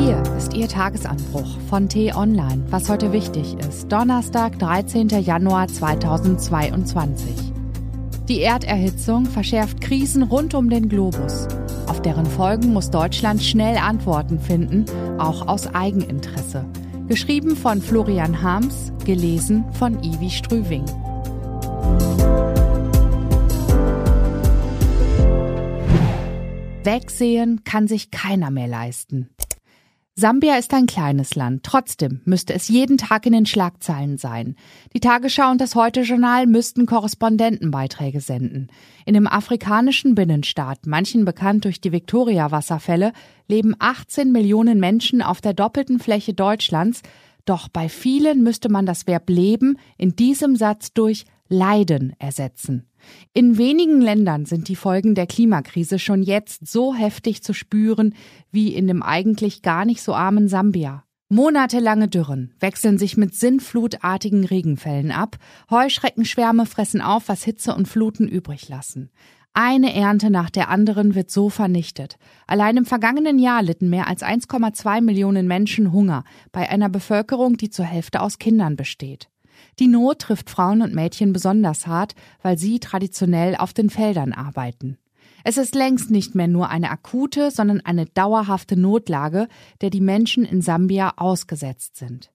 Hier ist Ihr Tagesanbruch von T-Online, was heute wichtig ist. Donnerstag, 13. Januar 2022. Die Erderhitzung verschärft Krisen rund um den Globus. Auf deren Folgen muss Deutschland schnell Antworten finden, auch aus Eigeninteresse. Geschrieben von Florian Harms, gelesen von Ivi Strüving. Wegsehen kann sich keiner mehr leisten. Sambia ist ein kleines Land. Trotzdem müsste es jeden Tag in den Schlagzeilen sein. Die Tagesschau und das Heute-Journal müssten Korrespondentenbeiträge senden. In dem afrikanischen Binnenstaat, manchen bekannt durch die Viktoria-Wasserfälle, leben 18 Millionen Menschen auf der doppelten Fläche Deutschlands. Doch bei vielen müsste man das Verb leben in diesem Satz durch Leiden ersetzen. In wenigen Ländern sind die Folgen der Klimakrise schon jetzt so heftig zu spüren wie in dem eigentlich gar nicht so armen Sambia. Monatelange Dürren wechseln sich mit sinnflutartigen Regenfällen ab, Heuschreckenschwärme fressen auf, was Hitze und Fluten übrig lassen. Eine Ernte nach der anderen wird so vernichtet. Allein im vergangenen Jahr litten mehr als 1,2 Millionen Menschen Hunger bei einer Bevölkerung, die zur Hälfte aus Kindern besteht. Die Not trifft Frauen und Mädchen besonders hart, weil sie traditionell auf den Feldern arbeiten. Es ist längst nicht mehr nur eine akute, sondern eine dauerhafte Notlage, der die Menschen in Sambia ausgesetzt sind.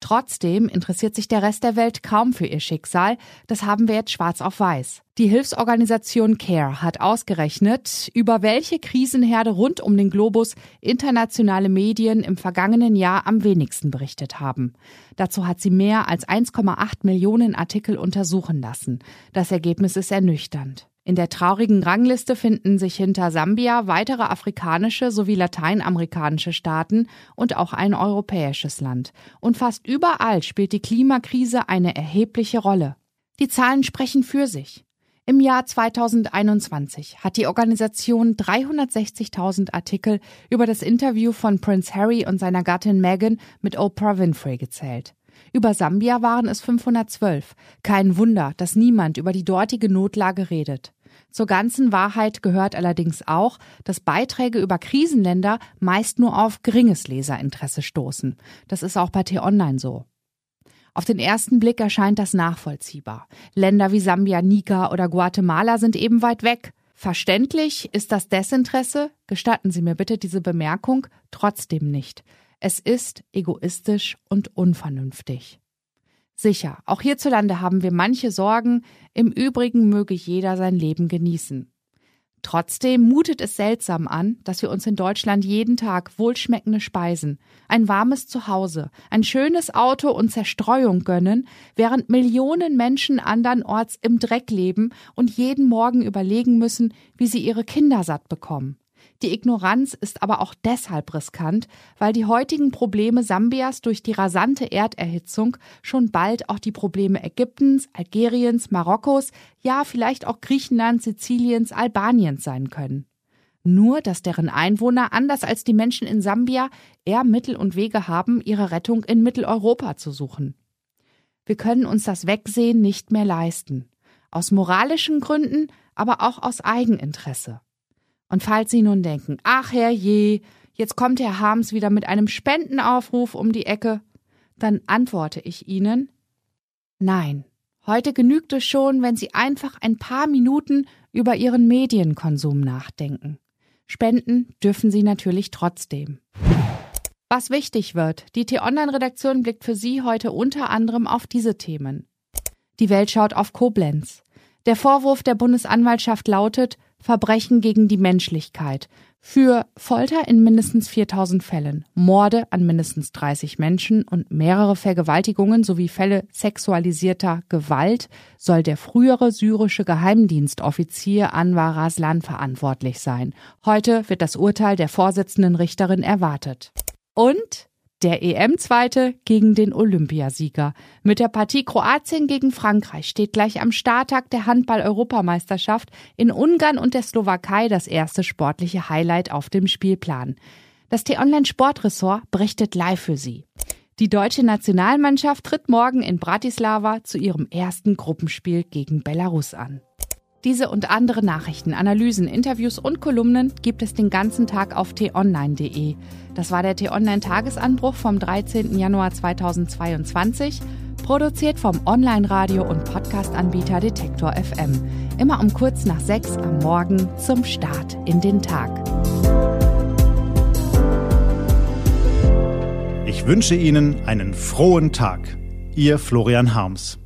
Trotzdem interessiert sich der Rest der Welt kaum für ihr Schicksal. Das haben wir jetzt schwarz auf weiß. Die Hilfsorganisation CARE hat ausgerechnet, über welche Krisenherde rund um den Globus internationale Medien im vergangenen Jahr am wenigsten berichtet haben. Dazu hat sie mehr als 1,8 Millionen Artikel untersuchen lassen. Das Ergebnis ist ernüchternd. In der traurigen Rangliste finden sich hinter Sambia weitere afrikanische sowie lateinamerikanische Staaten und auch ein europäisches Land. Und fast überall spielt die Klimakrise eine erhebliche Rolle. Die Zahlen sprechen für sich. Im Jahr 2021 hat die Organisation 360.000 Artikel über das Interview von Prince Harry und seiner Gattin Meghan mit Oprah Winfrey gezählt. Über Sambia waren es 512. Kein Wunder, dass niemand über die dortige Notlage redet. Zur ganzen Wahrheit gehört allerdings auch, dass Beiträge über Krisenländer meist nur auf geringes Leserinteresse stoßen. Das ist auch bei T-Online so. Auf den ersten Blick erscheint das nachvollziehbar. Länder wie Sambia, Nika oder Guatemala sind eben weit weg. Verständlich ist das Desinteresse, gestatten Sie mir bitte diese Bemerkung, trotzdem nicht. Es ist egoistisch und unvernünftig. Sicher, auch hierzulande haben wir manche Sorgen, im Übrigen möge jeder sein Leben genießen. Trotzdem mutet es seltsam an, dass wir uns in Deutschland jeden Tag wohlschmeckende Speisen, ein warmes Zuhause, ein schönes Auto und Zerstreuung gönnen, während Millionen Menschen andernorts im Dreck leben und jeden Morgen überlegen müssen, wie sie ihre Kinder satt bekommen. Die Ignoranz ist aber auch deshalb riskant, weil die heutigen Probleme Sambias durch die rasante Erderhitzung schon bald auch die Probleme Ägyptens, Algeriens, Marokkos, ja vielleicht auch Griechenlands, Siziliens, Albaniens sein können. Nur, dass deren Einwohner, anders als die Menschen in Sambia, eher Mittel und Wege haben, ihre Rettung in Mitteleuropa zu suchen. Wir können uns das Wegsehen nicht mehr leisten. Aus moralischen Gründen, aber auch aus Eigeninteresse. Und falls Sie nun denken, ach herrje, jetzt kommt Herr Harms wieder mit einem Spendenaufruf um die Ecke, dann antworte ich Ihnen, nein, heute genügt es schon, wenn Sie einfach ein paar Minuten über Ihren Medienkonsum nachdenken. Spenden dürfen Sie natürlich trotzdem. Was wichtig wird, die T-Online-Redaktion blickt für Sie heute unter anderem auf diese Themen. Die Welt schaut auf Koblenz. Der Vorwurf der Bundesanwaltschaft lautet, Verbrechen gegen die Menschlichkeit für Folter in mindestens 4000 Fällen, Morde an mindestens 30 Menschen und mehrere Vergewaltigungen sowie Fälle sexualisierter Gewalt soll der frühere syrische Geheimdienstoffizier Anwar Raslan verantwortlich sein. Heute wird das Urteil der Vorsitzenden Richterin erwartet. Und der EM-Zweite gegen den Olympiasieger. Mit der Partie Kroatien gegen Frankreich steht gleich am Starttag der Handball-Europameisterschaft in Ungarn und der Slowakei das erste sportliche Highlight auf dem Spielplan. Das T-Online-Sportressort berichtet live für Sie. Die deutsche Nationalmannschaft tritt morgen in Bratislava zu ihrem ersten Gruppenspiel gegen Belarus an. Diese und andere Nachrichten, Analysen, Interviews und Kolumnen gibt es den ganzen Tag auf t-online.de. Das war der T-Online-Tagesanbruch vom 13. Januar 2022, produziert vom Online-Radio- und Podcast-Anbieter Detektor FM. Immer um kurz nach sechs am Morgen zum Start in den Tag. Ich wünsche Ihnen einen frohen Tag. Ihr Florian Harms.